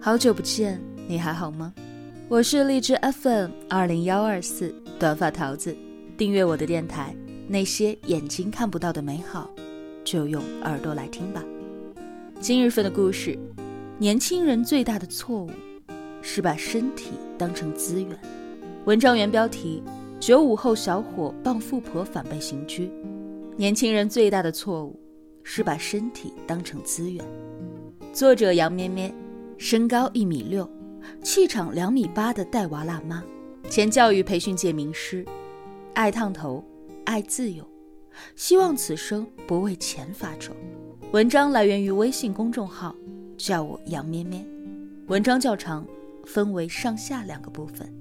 好久不见，你还好吗？我是荔枝 FM 二零幺二四短发桃子，订阅我的电台。那些眼睛看不到的美好，就用耳朵来听吧。今日份的故事：年轻人最大的错误是把身体当成资源。文章原标题：九五后小伙傍富婆反被刑拘。年轻人最大的错误是把身体当成资源。作者杨咩咩。身高一米六，气场两米八的带娃辣妈，前教育培训界名师，爱烫头，爱自由，希望此生不为钱发愁。文章来源于微信公众号，叫我杨咩咩。文章较长，分为上下两个部分。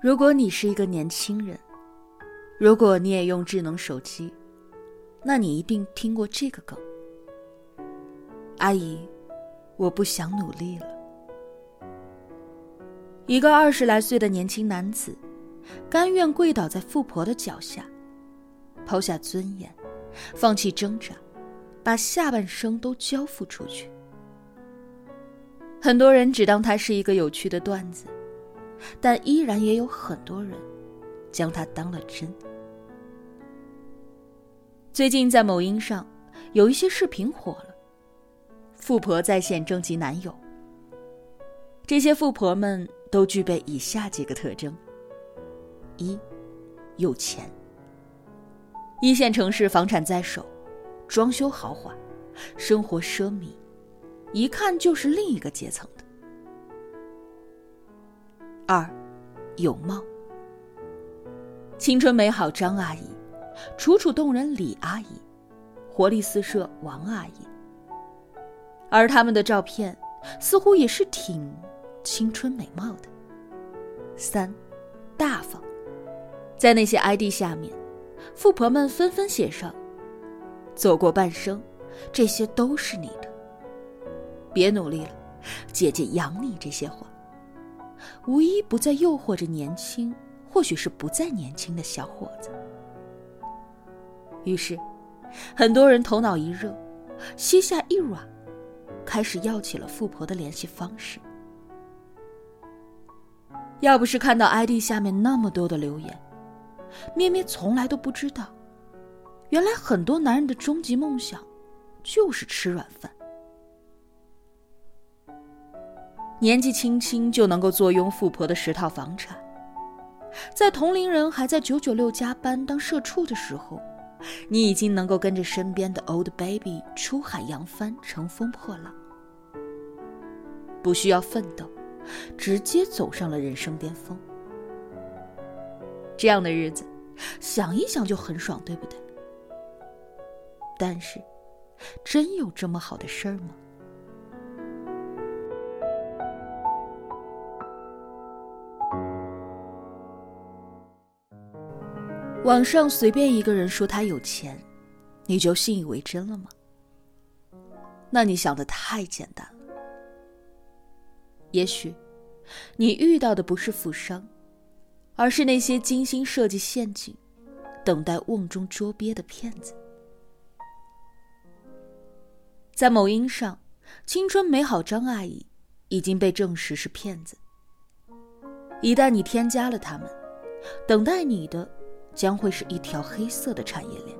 如果你是一个年轻人，如果你也用智能手机，那你一定听过这个梗。阿姨，我不想努力了。一个二十来岁的年轻男子，甘愿跪倒在富婆的脚下，抛下尊严，放弃挣扎，把下半生都交付出去。很多人只当他是一个有趣的段子，但依然也有很多人将他当了真。最近在某音上，有一些视频火了。富婆在线征集男友。这些富婆们都具备以下几个特征：一、有钱。一线城市房产在手，装修豪华，生活奢靡，一看就是另一个阶层的。二、有貌。青春美好张阿姨，楚楚动人李阿姨，活力四射王阿姨。而他们的照片似乎也是挺青春美貌的。三，大方，在那些 ID 下面，富婆们纷纷写上：“走过半生，这些都是你的。别努力了，姐姐养你。”这些话，无一不在诱惑着年轻，或许是不再年轻的小伙子。于是，很多人头脑一热，膝下一软。开始要起了富婆的联系方式。要不是看到 ID 下面那么多的留言，咩咩从来都不知道，原来很多男人的终极梦想就是吃软饭。年纪轻轻就能够坐拥富婆的十套房产，在同龄人还在九九六加班当社畜的时候。你已经能够跟着身边的 old baby 出海扬帆，乘风破浪，不需要奋斗，直接走上了人生巅峰。这样的日子，想一想就很爽，对不对？但是，真有这么好的事儿吗？网上随便一个人说他有钱，你就信以为真了吗？那你想的太简单了。也许，你遇到的不是富商，而是那些精心设计陷阱、等待瓮中捉鳖的骗子。在某音上，青春美好张阿姨已经被证实是骗子。一旦你添加了他们，等待你的。将会是一条黑色的产业链。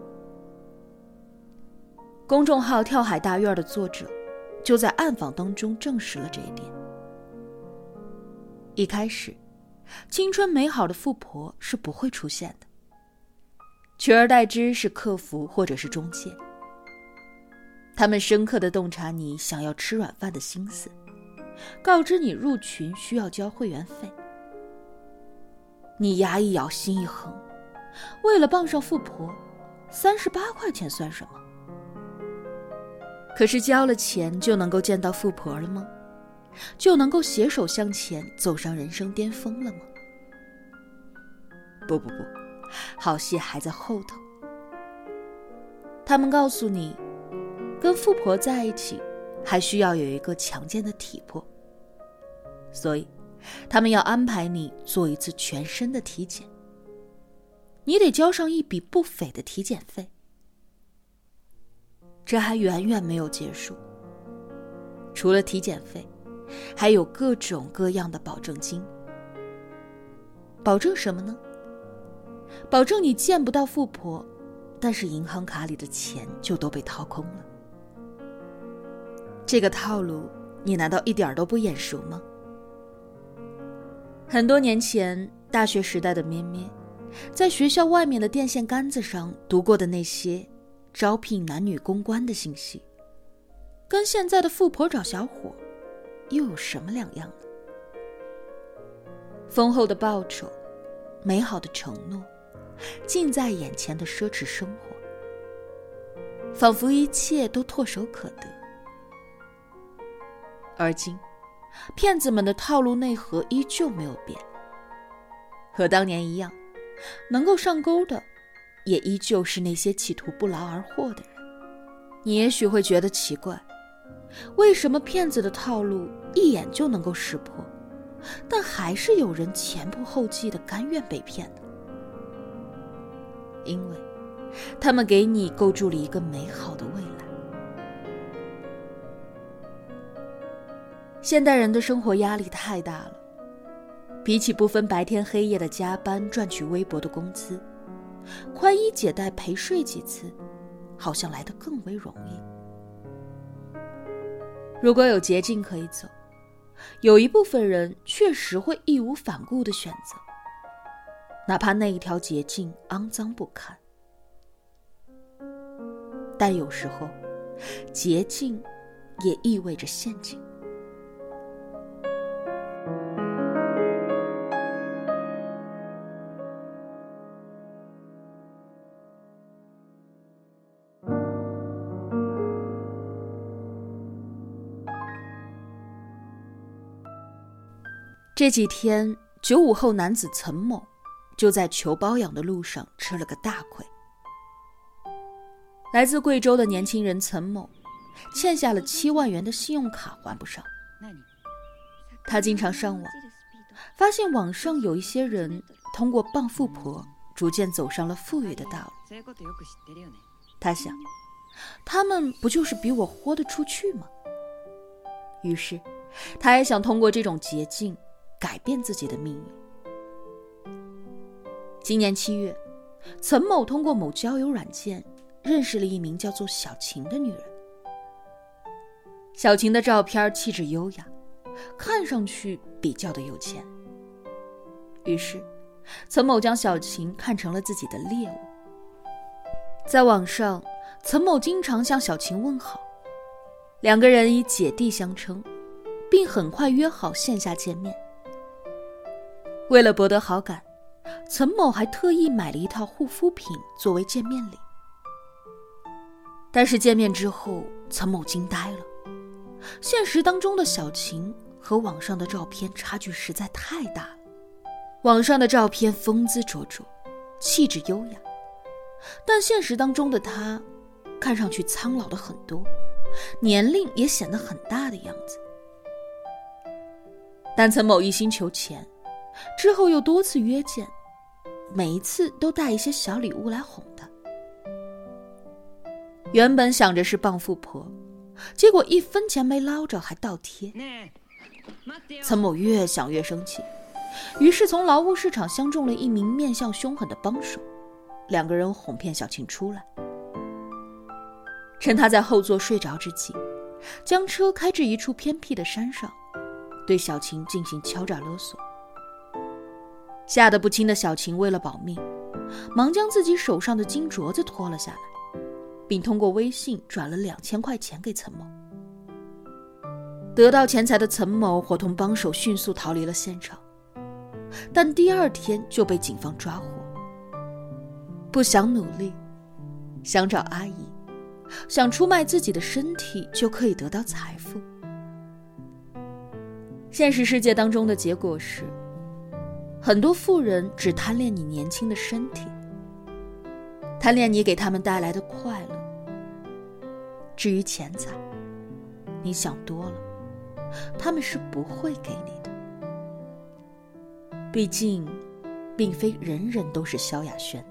公众号“跳海大院”的作者就在暗访当中证实了这一点。一开始，青春美好的富婆是不会出现的，取而代之是客服或者是中介。他们深刻的洞察你想要吃软饭的心思，告知你入群需要交会员费。你牙一咬，心一横。为了傍上富婆，三十八块钱算什么？可是交了钱就能够见到富婆了吗？就能够携手向前走上人生巅峰了吗？不不不，好戏还在后头。他们告诉你，跟富婆在一起，还需要有一个强健的体魄，所以，他们要安排你做一次全身的体检。你得交上一笔不菲的体检费。这还远远没有结束。除了体检费，还有各种各样的保证金。保证什么呢？保证你见不到富婆，但是银行卡里的钱就都被掏空了。这个套路，你难道一点都不眼熟吗？很多年前，大学时代的咩咩，在学校外面的电线杆子上读过的那些招聘男女公关的信息。跟现在的富婆找小伙，又有什么两样呢？丰厚的报酬，美好的承诺，近在眼前的奢侈生活，仿佛一切都唾手可得。而今，骗子们的套路内核依旧没有变，和当年一样，能够上钩的，也依旧是那些企图不劳而获的人。你也许会觉得奇怪。为什么骗子的套路一眼就能够识破，但还是有人前仆后继的甘愿被骗呢？因为，他们给你构筑了一个美好的未来。现代人的生活压力太大了，比起不分白天黑夜的加班赚取微薄的工资，宽衣解带陪睡几次，好像来得更为容易。如果有捷径可以走，有一部分人确实会义无反顾的选择，哪怕那一条捷径肮脏不堪。但有时候，捷径也意味着陷阱。这几天，九五后男子岑某就在求包养的路上吃了个大亏。来自贵州的年轻人岑某，欠下了七万元的信用卡还不上。他经常上网，发现网上有一些人通过傍富婆，逐渐走上了富裕的道路。他想，他们不就是比我豁得出去吗？于是，他也想通过这种捷径。改变自己的命运。今年七月，岑某通过某交友软件认识了一名叫做小晴的女人。小晴的照片气质优雅，看上去比较的有钱。于是，岑某将小晴看成了自己的猎物。在网上，岑某经常向小晴问好，两个人以姐弟相称，并很快约好线下见面。为了博得好感，岑某还特意买了一套护肤品作为见面礼。但是见面之后，岑某惊呆了，现实当中的小晴和网上的照片差距实在太大了。网上的照片风姿卓卓，气质优雅，但现实当中的她，看上去苍老了很多，年龄也显得很大的样子。但岑某一心求钱。之后又多次约见，每一次都带一些小礼物来哄她。原本想着是傍富婆，结果一分钱没捞着还倒贴。岑某越想越生气，于是从劳务市场相中了一名面相凶狠的帮手，两个人哄骗小晴出来。趁他在后座睡着之际，将车开至一处偏僻的山上，对小琴进行敲诈勒索。吓得不轻的小琴为了保命，忙将自己手上的金镯子脱了下来，并通过微信转了两千块钱给岑某。得到钱财的岑某伙同帮手迅速逃离了现场，但第二天就被警方抓获。不想努力，想找阿姨，想出卖自己的身体就可以得到财富。现实世界当中的结果是。很多富人只贪恋你年轻的身体，贪恋你给他们带来的快乐。至于钱财，你想多了，他们是不会给你的。毕竟，并非人人都是萧亚轩。